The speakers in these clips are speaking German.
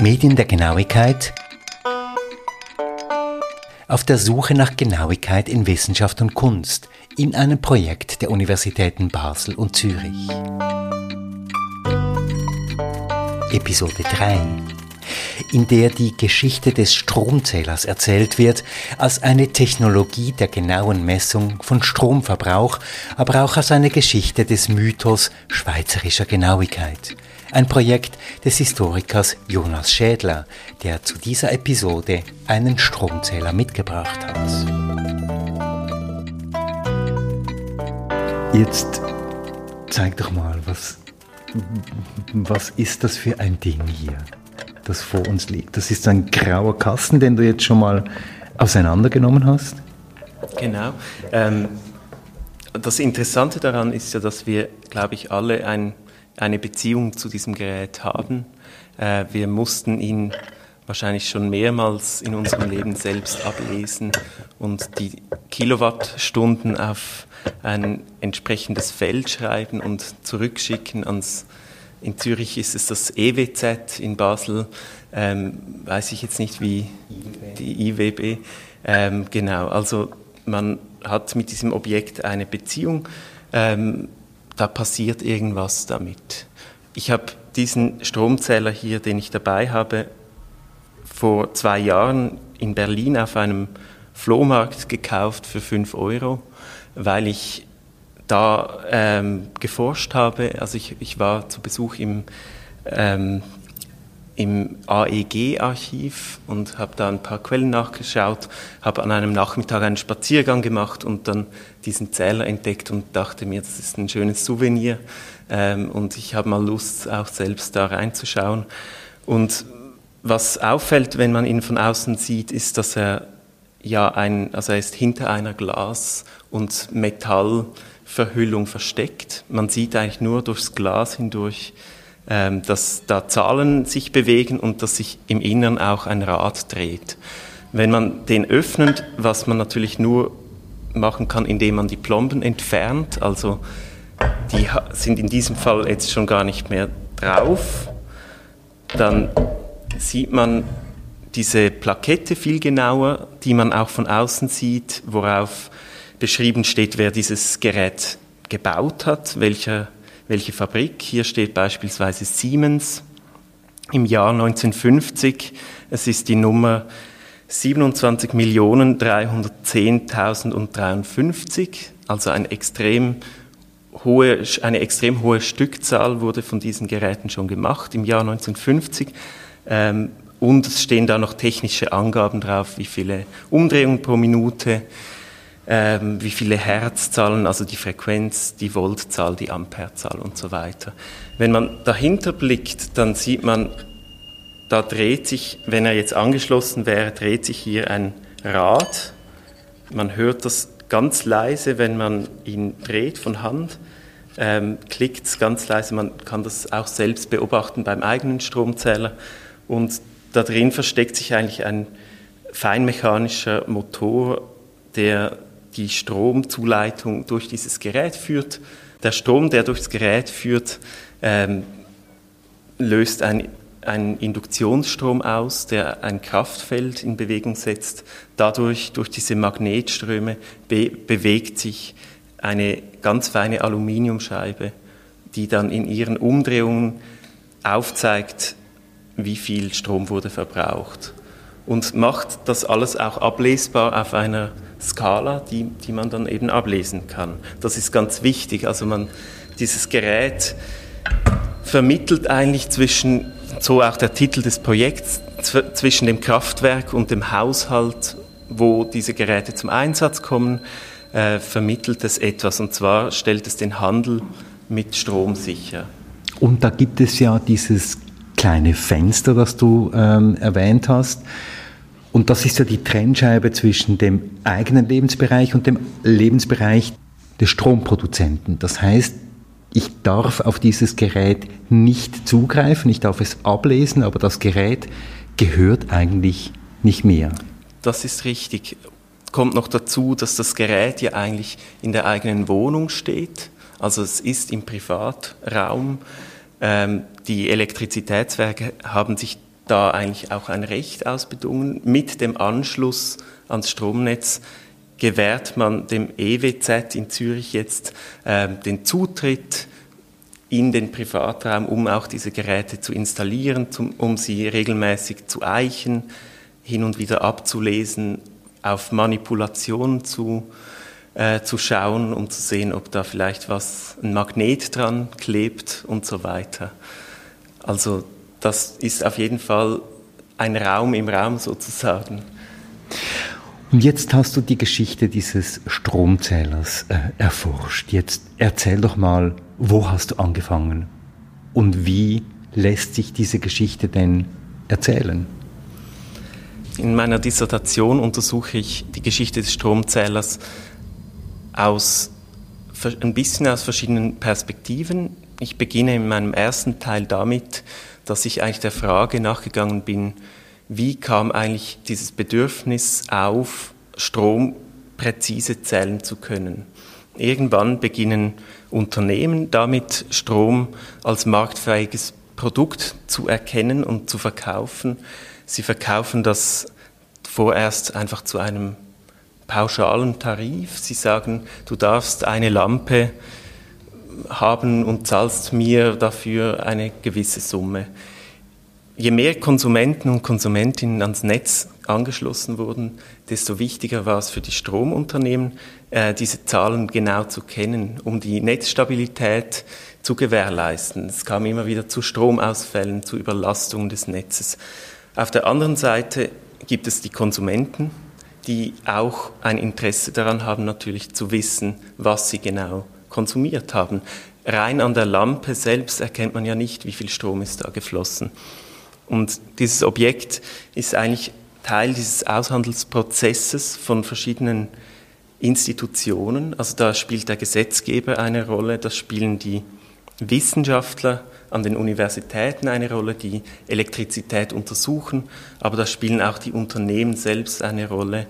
Medien der Genauigkeit auf der Suche nach Genauigkeit in Wissenschaft und Kunst in einem Projekt der Universitäten Basel und Zürich. Episode 3 in der die Geschichte des Stromzählers erzählt wird, als eine Technologie der genauen Messung von Stromverbrauch, aber auch als eine Geschichte des Mythos schweizerischer Genauigkeit. Ein Projekt des Historikers Jonas Schädler, der zu dieser Episode einen Stromzähler mitgebracht hat. Jetzt zeig doch mal, was, was ist das für ein Ding hier? das vor uns liegt. Das ist ein grauer Kasten, den du jetzt schon mal auseinandergenommen hast. Genau. Ähm, das Interessante daran ist ja, dass wir, glaube ich, alle ein, eine Beziehung zu diesem Gerät haben. Äh, wir mussten ihn wahrscheinlich schon mehrmals in unserem Leben selbst ablesen und die Kilowattstunden auf ein entsprechendes Feld schreiben und zurückschicken ans in Zürich ist es das EWZ, in Basel ähm, weiß ich jetzt nicht wie die IWB. Ähm, genau, also man hat mit diesem Objekt eine Beziehung, ähm, da passiert irgendwas damit. Ich habe diesen Stromzähler hier, den ich dabei habe, vor zwei Jahren in Berlin auf einem Flohmarkt gekauft für 5 Euro, weil ich da ähm, geforscht habe. Also ich, ich war zu Besuch im, ähm, im AEG-Archiv und habe da ein paar Quellen nachgeschaut, habe an einem Nachmittag einen Spaziergang gemacht und dann diesen Zähler entdeckt und dachte mir, das ist ein schönes Souvenir ähm, und ich habe mal Lust, auch selbst da reinzuschauen. Und was auffällt, wenn man ihn von außen sieht, ist, dass er ja ein, also er ist hinter einer Glas- und Metall- Verhüllung versteckt. Man sieht eigentlich nur durchs Glas hindurch, dass da Zahlen sich bewegen und dass sich im Innern auch ein Rad dreht. Wenn man den öffnet, was man natürlich nur machen kann, indem man die Plomben entfernt, also die sind in diesem Fall jetzt schon gar nicht mehr drauf, dann sieht man diese Plakette viel genauer, die man auch von außen sieht, worauf beschrieben steht, wer dieses Gerät gebaut hat, welche, welche Fabrik. Hier steht beispielsweise Siemens im Jahr 1950. Es ist die Nummer 27.310.053, also ein extrem hohe, eine extrem hohe Stückzahl wurde von diesen Geräten schon gemacht im Jahr 1950. Ähm, und es stehen da noch technische Angaben drauf, wie viele Umdrehungen pro Minute, ähm, wie viele Herzzahlen, also die Frequenz, die Voltzahl, die Amperezahl und so weiter. Wenn man dahinter blickt, dann sieht man, da dreht sich, wenn er jetzt angeschlossen wäre, dreht sich hier ein Rad. Man hört das ganz leise, wenn man ihn dreht von Hand. Ähm, klickt es ganz leise, man kann das auch selbst beobachten beim eigenen Stromzähler. Und da drin versteckt sich eigentlich ein feinmechanischer Motor, der die Stromzuleitung durch dieses Gerät führt. Der Strom, der durchs Gerät führt, ähm, löst ein, einen Induktionsstrom aus, der ein Kraftfeld in Bewegung setzt. Dadurch, durch diese Magnetströme, be bewegt sich eine ganz feine Aluminiumscheibe, die dann in ihren Umdrehungen aufzeigt, wie viel Strom wurde verbraucht. Und macht das alles auch ablesbar auf einer Skala, die, die man dann eben ablesen kann. Das ist ganz wichtig. Also man, dieses Gerät vermittelt eigentlich zwischen, so auch der Titel des Projekts, zwischen dem Kraftwerk und dem Haushalt, wo diese Geräte zum Einsatz kommen, äh, vermittelt es etwas. Und zwar stellt es den Handel mit Strom sicher. Und da gibt es ja dieses kleine Fenster, das du ähm, erwähnt hast. Und das ist ja die Trennscheibe zwischen dem eigenen Lebensbereich und dem Lebensbereich des Stromproduzenten. Das heißt, ich darf auf dieses Gerät nicht zugreifen, ich darf es ablesen, aber das Gerät gehört eigentlich nicht mehr. Das ist richtig. Kommt noch dazu, dass das Gerät ja eigentlich in der eigenen Wohnung steht. Also es ist im Privatraum Ähm, die Elektrizitätswerke haben sich da eigentlich auch ein Recht ausbedungen. Mit dem Anschluss ans Stromnetz gewährt man dem EWZ in Zürich jetzt äh, den Zutritt in den Privatraum, um auch diese Geräte zu installieren, zum, um sie regelmäßig zu eichen, hin und wieder abzulesen, auf Manipulation zu, äh, zu schauen, um zu sehen, ob da vielleicht was, ein Magnet dran klebt und so weiter. Also das ist auf jeden Fall ein Raum im Raum sozusagen. Und jetzt hast du die Geschichte dieses Stromzählers äh, erforscht. Jetzt erzähl doch mal, wo hast du angefangen und wie lässt sich diese Geschichte denn erzählen? In meiner Dissertation untersuche ich die Geschichte des Stromzählers aus ein bisschen aus verschiedenen Perspektiven. Ich beginne in meinem ersten Teil damit, dass ich eigentlich der Frage nachgegangen bin, wie kam eigentlich dieses Bedürfnis auf, Strom präzise zählen zu können. Irgendwann beginnen Unternehmen damit, Strom als marktfähiges Produkt zu erkennen und zu verkaufen. Sie verkaufen das vorerst einfach zu einem pauschalen Tarif. Sie sagen, du darfst eine Lampe haben und zahlst mir dafür eine gewisse Summe je mehr Konsumenten und Konsumentinnen ans Netz angeschlossen wurden, desto wichtiger war es für die Stromunternehmen, äh, diese Zahlen genau zu kennen, um die Netzstabilität zu gewährleisten. Es kam immer wieder zu Stromausfällen, zu Überlastungen des Netzes. Auf der anderen Seite gibt es die Konsumenten, die auch ein Interesse daran haben, natürlich zu wissen, was sie genau konsumiert haben. Rein an der Lampe selbst erkennt man ja nicht, wie viel Strom ist da geflossen. Und dieses Objekt ist eigentlich Teil dieses Aushandelsprozesses von verschiedenen Institutionen. Also da spielt der Gesetzgeber eine Rolle, da spielen die Wissenschaftler an den Universitäten eine Rolle, die Elektrizität untersuchen, aber da spielen auch die Unternehmen selbst eine Rolle,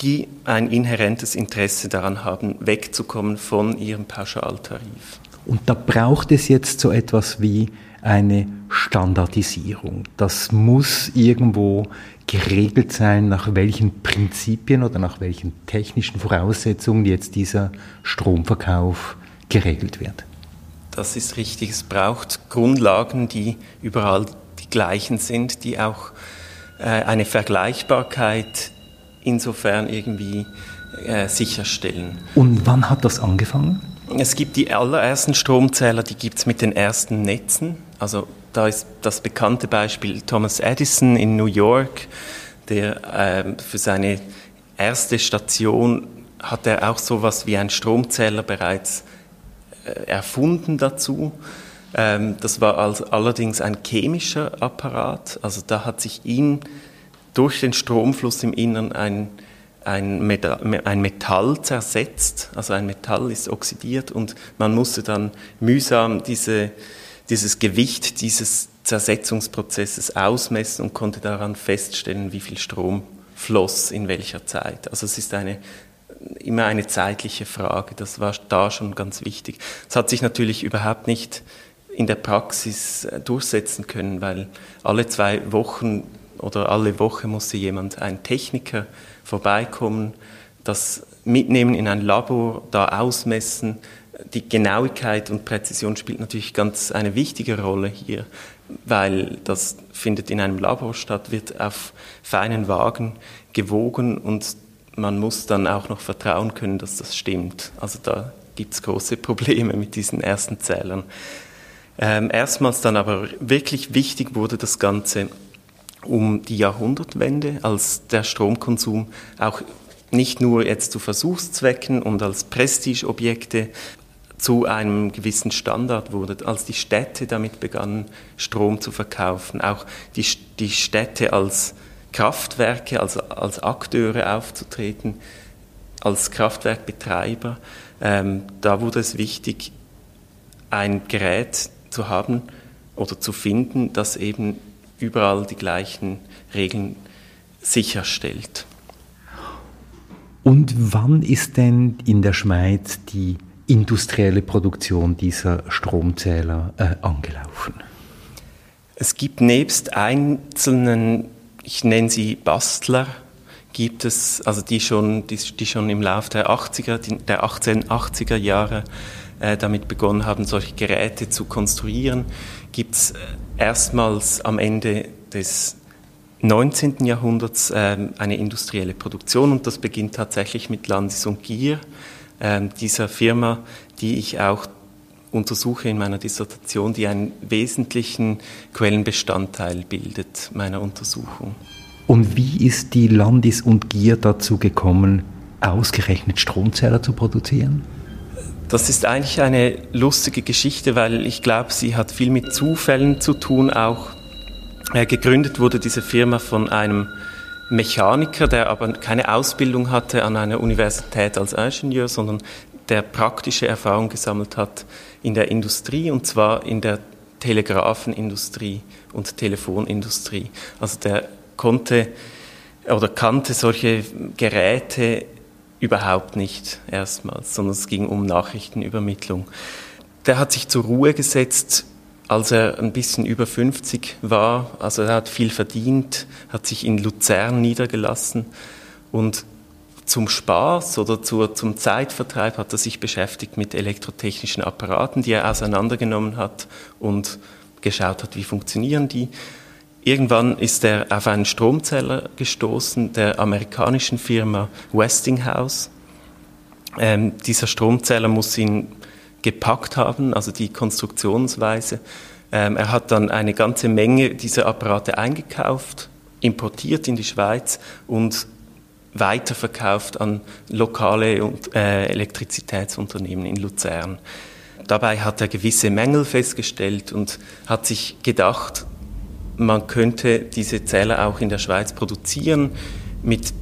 die ein inhärentes Interesse daran haben, wegzukommen von ihrem Pauschaltarif. Und da braucht es jetzt so etwas wie eine Standardisierung. Das muss irgendwo geregelt sein, nach welchen Prinzipien oder nach welchen technischen Voraussetzungen jetzt dieser Stromverkauf geregelt wird. Das ist richtig. Es braucht Grundlagen, die überall die gleichen sind, die auch äh, eine Vergleichbarkeit insofern irgendwie äh, sicherstellen. Und wann hat das angefangen? Es gibt die allerersten Stromzähler, die gibt es mit den ersten Netzen. Also da ist das bekannte Beispiel Thomas Edison in New York, der äh, für seine erste Station hat er auch sowas wie einen Stromzähler bereits äh, erfunden dazu. Ähm, das war also allerdings ein chemischer Apparat. Also da hat sich ihn durch den Stromfluss im Innern ein ein Metall, ein Metall zersetzt, also ein Metall ist oxidiert und man musste dann mühsam diese, dieses Gewicht dieses Zersetzungsprozesses ausmessen und konnte daran feststellen, wie viel Strom floss in welcher Zeit. Also es ist eine, immer eine zeitliche Frage, das war da schon ganz wichtig. Es hat sich natürlich überhaupt nicht in der Praxis äh, durchsetzen können, weil alle zwei Wochen oder alle Woche musste jemand, ein Techniker, vorbeikommen, das mitnehmen in ein Labor, da ausmessen. Die Genauigkeit und Präzision spielt natürlich ganz eine wichtige Rolle hier, weil das findet in einem Labor statt, wird auf feinen Wagen gewogen und man muss dann auch noch vertrauen können, dass das stimmt. Also da gibt es große Probleme mit diesen ersten Zählern. Ähm, erstmals dann aber wirklich wichtig wurde das Ganze um die Jahrhundertwende, als der Stromkonsum auch nicht nur jetzt zu Versuchszwecken und als Prestigeobjekte zu einem gewissen Standard wurde, als die Städte damit begannen, Strom zu verkaufen, auch die, die Städte als Kraftwerke, als, als Akteure aufzutreten, als Kraftwerkbetreiber. Ähm, da wurde es wichtig, ein Gerät zu haben oder zu finden, das eben überall die gleichen Regeln sicherstellt. Und wann ist denn in der Schweiz die industrielle Produktion dieser Stromzähler äh, angelaufen? Es gibt nebst einzelnen, ich nenne sie Bastler, gibt es, also die schon, die, die schon im Laufe der 80er, der 1880er Jahre äh, damit begonnen haben, solche Geräte zu konstruieren, gibt es äh, erstmals am Ende des 19. Jahrhunderts äh, eine industrielle Produktion und das beginnt tatsächlich mit Landis und Gier, äh, dieser Firma, die ich auch untersuche in meiner Dissertation, die einen wesentlichen Quellenbestandteil bildet meiner Untersuchung. Und wie ist die Landis und Gier dazu gekommen, ausgerechnet Stromzähler zu produzieren? Das ist eigentlich eine lustige Geschichte, weil ich glaube, sie hat viel mit Zufällen zu tun. Auch äh, gegründet wurde diese Firma von einem Mechaniker, der aber keine Ausbildung hatte an einer Universität als Ingenieur, sondern der praktische Erfahrung gesammelt hat in der Industrie und zwar in der Telegrafenindustrie und Telefonindustrie. Also der konnte oder kannte solche Geräte Überhaupt nicht erstmals, sondern es ging um Nachrichtenübermittlung. Der hat sich zur Ruhe gesetzt, als er ein bisschen über 50 war. Also er hat viel verdient, hat sich in Luzern niedergelassen und zum Spaß oder zur, zum Zeitvertreib hat er sich beschäftigt mit elektrotechnischen Apparaten, die er auseinandergenommen hat und geschaut hat, wie funktionieren die. Irgendwann ist er auf einen Stromzähler gestoßen der amerikanischen Firma Westinghouse. Ähm, dieser Stromzähler muss ihn gepackt haben, also die Konstruktionsweise. Ähm, er hat dann eine ganze Menge dieser Apparate eingekauft, importiert in die Schweiz und weiterverkauft an lokale und, äh, Elektrizitätsunternehmen in Luzern. Dabei hat er gewisse Mängel festgestellt und hat sich gedacht, man könnte diese Zähler auch in der Schweiz produzieren mit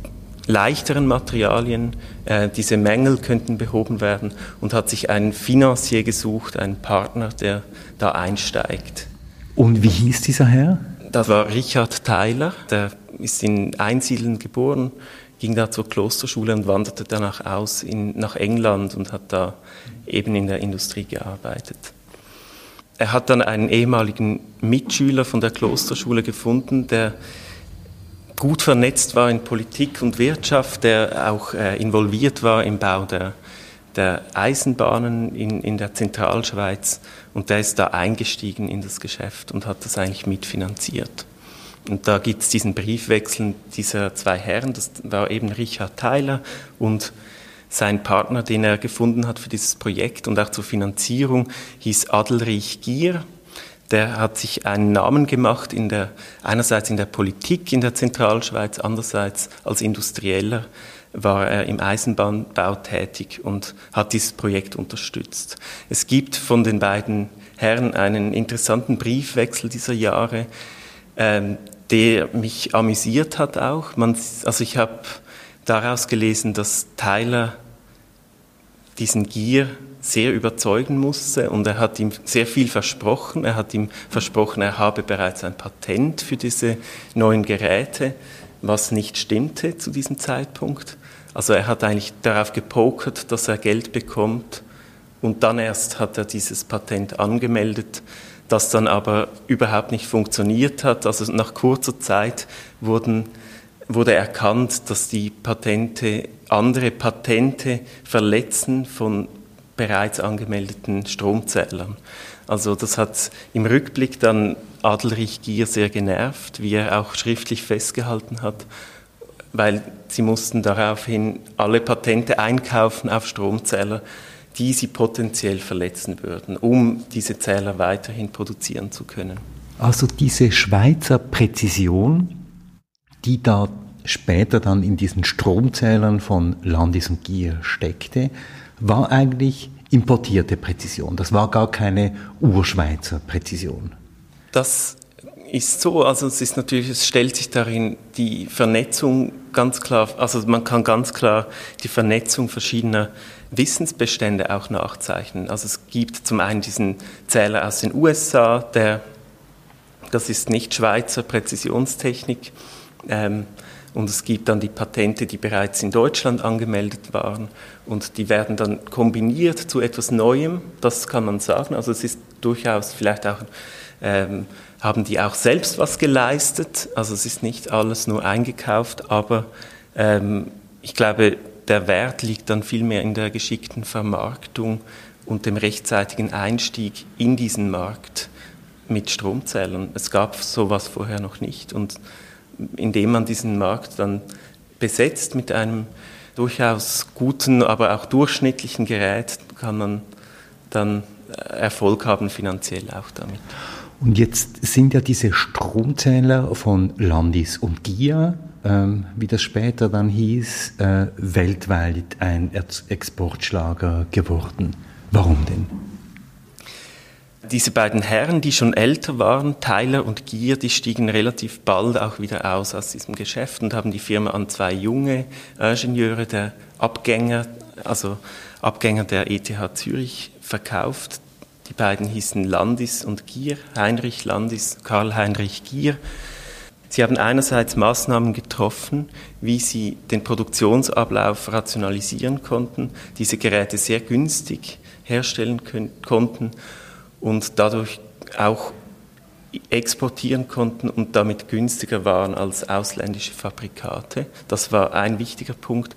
leichteren Materialien. Äh, diese Mängel könnten behoben werden und hat sich einen Financier gesucht, einen Partner, der da einsteigt. Und wie hieß dieser Herr? Das war Richard Theiler, der ist in Einsiedeln geboren, ging da zur Klosterschule und wanderte danach aus in, nach England und hat da eben in der Industrie gearbeitet. Er hat dann einen ehemaligen Mitschüler von der Klosterschule gefunden, der gut vernetzt war in Politik und Wirtschaft, der auch äh, involviert war im Bau der, der Eisenbahnen in, in der Zentralschweiz und der ist da eingestiegen in das Geschäft und hat das eigentlich mitfinanziert. Und da gibt es diesen Briefwechsel dieser zwei Herren, das war eben Richard Theiler und sein Partner, den er gefunden hat für dieses Projekt und auch zur Finanzierung, hieß Adelrich Gier. Der hat sich einen Namen gemacht, in der, einerseits in der Politik in der Zentralschweiz, andererseits als Industrieller war er im Eisenbahnbau tätig und hat dieses Projekt unterstützt. Es gibt von den beiden Herren einen interessanten Briefwechsel dieser Jahre, ähm, der mich amüsiert hat auch. Man, also ich habe daraus gelesen, dass Tyler diesen Gier sehr überzeugen musste und er hat ihm sehr viel versprochen. Er hat ihm versprochen, er habe bereits ein Patent für diese neuen Geräte, was nicht stimmte zu diesem Zeitpunkt. Also er hat eigentlich darauf gepokert, dass er Geld bekommt und dann erst hat er dieses Patent angemeldet, das dann aber überhaupt nicht funktioniert hat. Also nach kurzer Zeit wurden wurde erkannt, dass die Patente andere Patente verletzen von bereits angemeldeten Stromzählern. Also das hat im Rückblick dann Adelrich Gier sehr genervt, wie er auch schriftlich festgehalten hat, weil sie mussten daraufhin alle Patente einkaufen auf Stromzähler, die sie potenziell verletzen würden, um diese Zähler weiterhin produzieren zu können. Also diese Schweizer Präzision, die da später dann in diesen Stromzählern von Landis und Gier steckte, war eigentlich importierte Präzision. Das war gar keine Urschweizer Präzision. Das ist so, also es ist natürlich, es stellt sich darin die Vernetzung ganz klar, also man kann ganz klar die Vernetzung verschiedener Wissensbestände auch nachzeichnen. Also es gibt zum einen diesen Zähler aus den USA, der, das ist nicht Schweizer Präzisionstechnik, und es gibt dann die Patente, die bereits in Deutschland angemeldet waren und die werden dann kombiniert zu etwas Neuem, das kann man sagen. Also es ist durchaus vielleicht auch, ähm, haben die auch selbst was geleistet, also es ist nicht alles nur eingekauft, aber ähm, ich glaube, der Wert liegt dann vielmehr in der geschickten Vermarktung und dem rechtzeitigen Einstieg in diesen Markt mit Stromzählern. Es gab sowas vorher noch nicht und indem man diesen Markt dann besetzt mit einem durchaus guten, aber auch durchschnittlichen Gerät, kann man dann Erfolg haben finanziell auch damit. Und jetzt sind ja diese Stromzähler von Landis und Gia, ähm, wie das später dann hieß, äh, weltweit ein Exportschlager geworden. Warum denn? Diese beiden Herren, die schon älter waren, Tyler und Gier, die stiegen relativ bald auch wieder aus aus diesem Geschäft und haben die Firma an zwei junge Ingenieure der Abgänger, also Abgänger der ETH Zürich verkauft. Die beiden hießen Landis und Gier, Heinrich Landis, Karl Heinrich Gier. Sie haben einerseits Maßnahmen getroffen, wie sie den Produktionsablauf rationalisieren konnten, diese Geräte sehr günstig herstellen konnten und dadurch auch exportieren konnten und damit günstiger waren als ausländische Fabrikate. Das war ein wichtiger Punkt.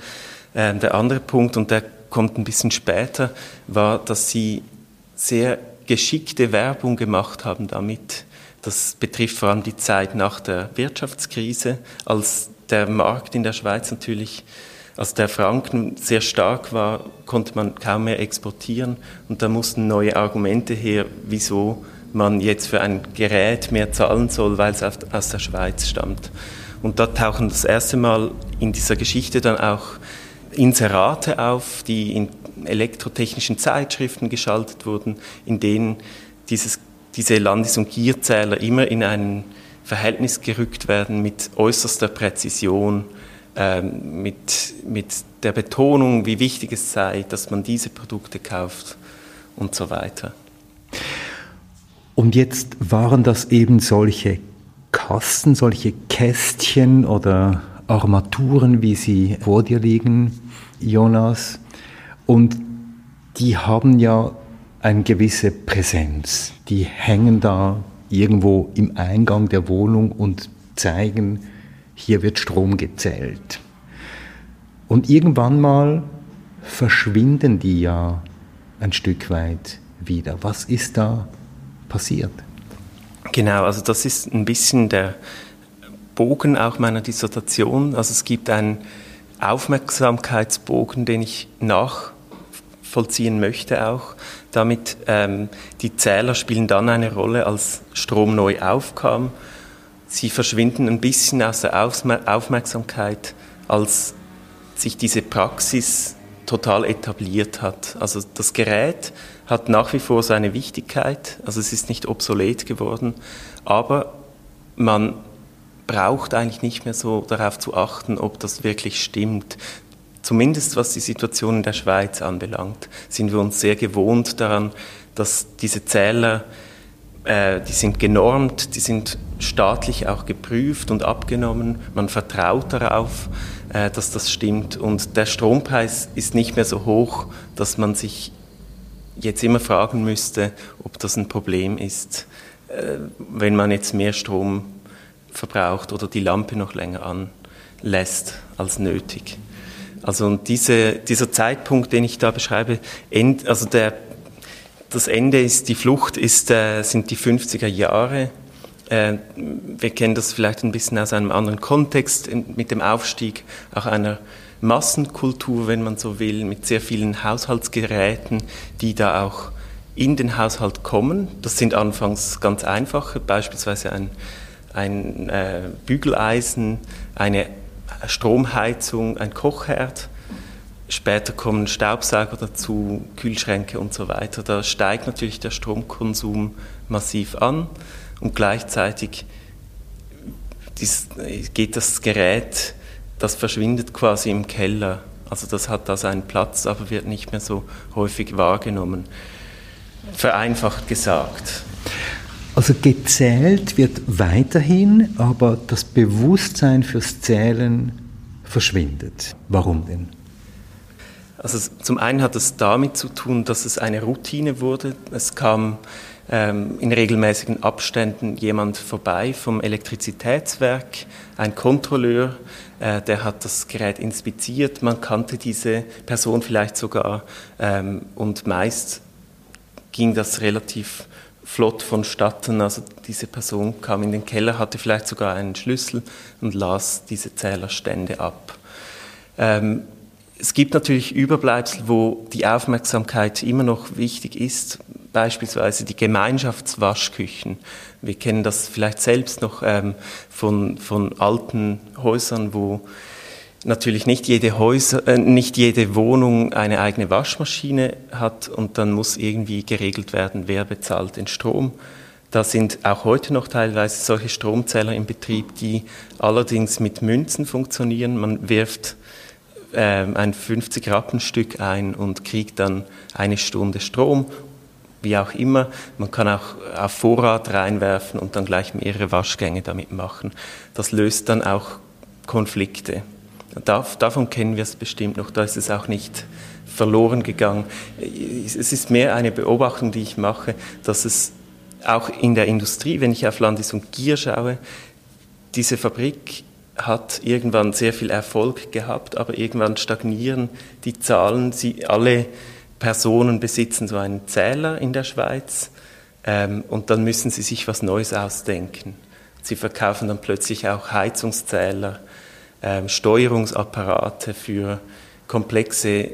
Ähm, der andere Punkt, und der kommt ein bisschen später, war, dass sie sehr geschickte Werbung gemacht haben damit. Das betrifft vor allem die Zeit nach der Wirtschaftskrise, als der Markt in der Schweiz natürlich als der Franken sehr stark war, konnte man kaum mehr exportieren und da mussten neue Argumente her, wieso man jetzt für ein Gerät mehr zahlen soll, weil es aus der Schweiz stammt. Und da tauchen das erste Mal in dieser Geschichte dann auch Inserate auf, die in elektrotechnischen Zeitschriften geschaltet wurden, in denen dieses, diese Landis- und Gierzähler immer in ein Verhältnis gerückt werden mit äußerster Präzision ähm, mit, mit der Betonung, wie wichtig es sei, dass man diese Produkte kauft und so weiter. Und jetzt waren das eben solche Kasten, solche Kästchen oder Armaturen, wie sie vor dir liegen, Jonas. Und die haben ja eine gewisse Präsenz. Die hängen da irgendwo im Eingang der Wohnung und zeigen, hier wird Strom gezählt. Und irgendwann mal verschwinden die ja ein Stück weit wieder. Was ist da passiert? Genau, also das ist ein bisschen der Bogen auch meiner Dissertation. Also es gibt einen Aufmerksamkeitsbogen, den ich nachvollziehen möchte auch. Damit ähm, die Zähler spielen dann eine Rolle, als Strom neu aufkam sie verschwinden ein bisschen aus der Aufmerksamkeit, als sich diese Praxis total etabliert hat. Also das Gerät hat nach wie vor seine Wichtigkeit, also es ist nicht obsolet geworden, aber man braucht eigentlich nicht mehr so darauf zu achten, ob das wirklich stimmt. Zumindest was die Situation in der Schweiz anbelangt, sind wir uns sehr gewohnt daran, dass diese Zähler äh, die sind genormt, die sind staatlich auch geprüft und abgenommen. Man vertraut darauf, äh, dass das stimmt. Und der Strompreis ist nicht mehr so hoch, dass man sich jetzt immer fragen müsste, ob das ein Problem ist, äh, wenn man jetzt mehr Strom verbraucht oder die Lampe noch länger anlässt als nötig. Also und diese, dieser Zeitpunkt, den ich da beschreibe, end, also der das Ende ist, die Flucht ist, äh, sind die 50er Jahre. Äh, wir kennen das vielleicht ein bisschen aus einem anderen Kontext mit dem Aufstieg auch einer Massenkultur, wenn man so will, mit sehr vielen Haushaltsgeräten, die da auch in den Haushalt kommen. Das sind anfangs ganz einfache, beispielsweise ein, ein äh, Bügeleisen, eine Stromheizung, ein Kochherd Später kommen Staubsauger dazu, Kühlschränke und so weiter. Da steigt natürlich der Stromkonsum massiv an und gleichzeitig geht das Gerät, das verschwindet quasi im Keller. Also das hat da seinen Platz, aber wird nicht mehr so häufig wahrgenommen. Vereinfacht gesagt. Also gezählt wird weiterhin, aber das Bewusstsein fürs Zählen verschwindet. Warum denn? Also zum einen hat es damit zu tun, dass es eine Routine wurde. Es kam ähm, in regelmäßigen Abständen jemand vorbei vom Elektrizitätswerk, ein Kontrolleur, äh, der hat das Gerät inspiziert. Man kannte diese Person vielleicht sogar ähm, und meist ging das relativ flott vonstatten. Also diese Person kam in den Keller, hatte vielleicht sogar einen Schlüssel und las diese Zählerstände ab. Ähm, es gibt natürlich Überbleibsel, wo die Aufmerksamkeit immer noch wichtig ist, beispielsweise die Gemeinschaftswaschküchen. Wir kennen das vielleicht selbst noch ähm, von, von alten Häusern, wo natürlich nicht jede, Häuser, äh, nicht jede Wohnung eine eigene Waschmaschine hat und dann muss irgendwie geregelt werden, wer bezahlt den Strom. Da sind auch heute noch teilweise solche Stromzähler in Betrieb, die allerdings mit Münzen funktionieren. Man wirft ähm, ein 50-Rappenstück ein und kriegt dann eine Stunde Strom, wie auch immer. Man kann auch auf Vorrat reinwerfen und dann gleich mehrere Waschgänge damit machen. Das löst dann auch Konflikte. davon kennen wir es bestimmt noch, da ist es auch nicht verloren gegangen. Es ist mehr eine Beobachtung, die ich mache, dass es auch in der Industrie, wenn ich auf Landis und Gier schaue, diese Fabrik hat irgendwann sehr viel Erfolg gehabt, aber irgendwann stagnieren die Zahlen. Sie, alle Personen besitzen so einen Zähler in der Schweiz ähm, und dann müssen sie sich was Neues ausdenken. Sie verkaufen dann plötzlich auch Heizungszähler, ähm, Steuerungsapparate für komplexe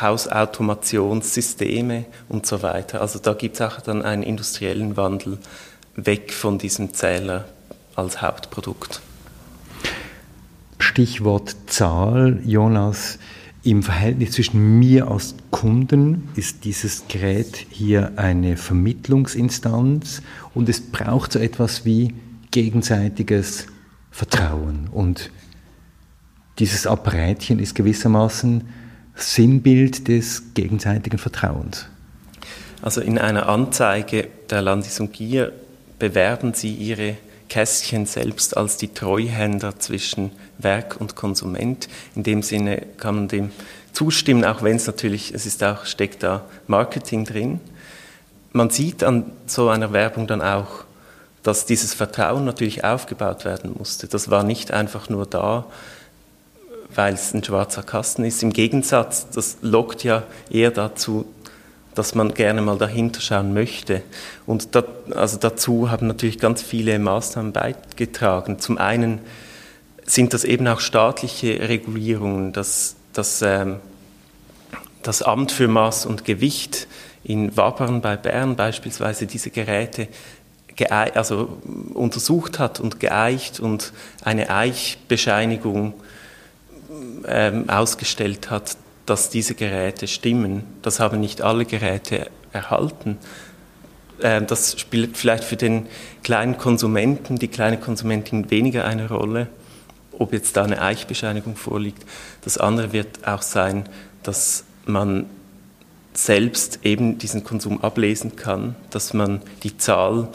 Hausautomationssysteme und so weiter. Also da gibt es auch dann einen industriellen Wandel weg von diesem Zähler als Hauptprodukt. Stichwort Zahl, Jonas. Im Verhältnis zwischen mir als Kunden ist dieses Gerät hier eine Vermittlungsinstanz und es braucht so etwas wie gegenseitiges Vertrauen. Und dieses Apparätchen ist gewissermaßen Sinnbild des gegenseitigen Vertrauens. Also in einer Anzeige der Landis und Gier bewerben Sie Ihre Kästchen selbst als die Treuhänder zwischen Werk und Konsument. In dem Sinne kann man dem zustimmen, auch wenn es natürlich, es ist auch, steckt da Marketing drin. Man sieht an so einer Werbung dann auch, dass dieses Vertrauen natürlich aufgebaut werden musste. Das war nicht einfach nur da, weil es ein schwarzer Kasten ist. Im Gegensatz, das lockt ja eher dazu, dass man gerne mal dahinter schauen möchte. Und da, also dazu haben natürlich ganz viele Maßnahmen beigetragen. Zum einen sind das eben auch staatliche Regulierungen, dass, dass ähm, das Amt für Maß und Gewicht in Wabern bei Bern beispielsweise diese Geräte also untersucht hat und geeicht und eine Eichbescheinigung ähm, ausgestellt hat, dass diese Geräte stimmen. Das haben nicht alle Geräte erhalten. Ähm, das spielt vielleicht für den kleinen Konsumenten, die kleine Konsumentin weniger eine Rolle, ob jetzt da eine Eichbescheinigung vorliegt. Das andere wird auch sein, dass man selbst eben diesen Konsum ablesen kann, dass man die Zahl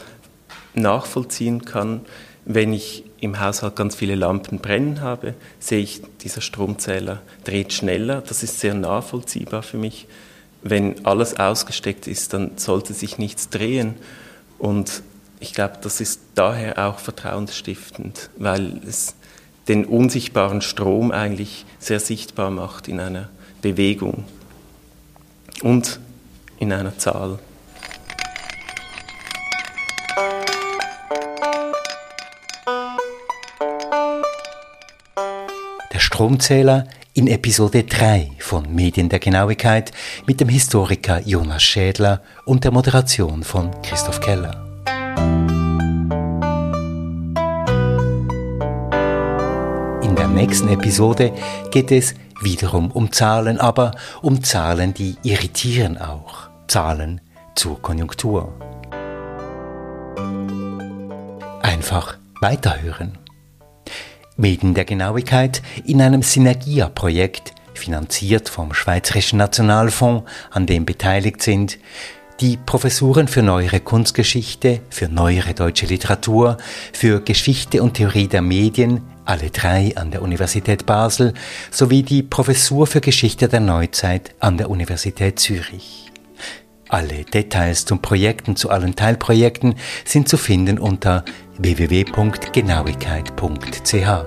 nachvollziehen kann, wenn ich im Haushalt ganz viele Lampen brennen habe, sehe ich, dieser Stromzähler dreht schneller. Das ist sehr nachvollziehbar für mich. Wenn alles ausgesteckt ist, dann sollte sich nichts drehen. Und ich glaube, das ist daher auch vertrauensstiftend, weil es den unsichtbaren Strom eigentlich sehr sichtbar macht in einer Bewegung und in einer Zahl. Stromzähler in Episode 3 von Medien der Genauigkeit mit dem Historiker Jonas Schädler und der Moderation von Christoph Keller. Nächsten Episode geht es wiederum um Zahlen, aber um Zahlen, die irritieren auch. Zahlen zur Konjunktur. Einfach weiterhören. Medien der Genauigkeit in einem Synergia-Projekt, finanziert vom Schweizerischen Nationalfonds, an dem beteiligt sind Die Professuren für neuere Kunstgeschichte, für neuere deutsche Literatur, für Geschichte und Theorie der Medien, alle drei an der Universität Basel, sowie die Professur für Geschichte der Neuzeit an der Universität Zürich. Alle Details zum Projekten, zu allen Teilprojekten sind zu finden unter www.genauigkeit.ch.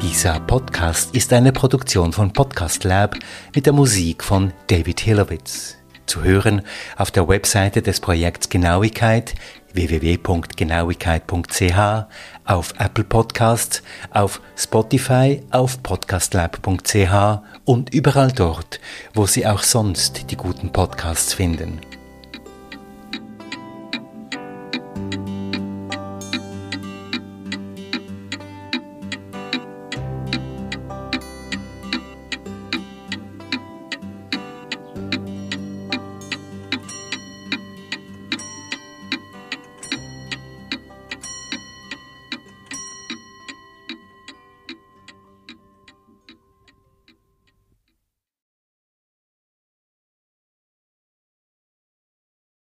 Dieser Podcast ist eine Produktion von Podcast Lab mit der Musik von David Hilowitz. Zu hören auf der Webseite des Projekts Genauigkeit www.genauigkeit.ch, auf Apple Podcasts, auf Spotify, auf podcastlab.ch und überall dort, wo Sie auch sonst die guten Podcasts finden.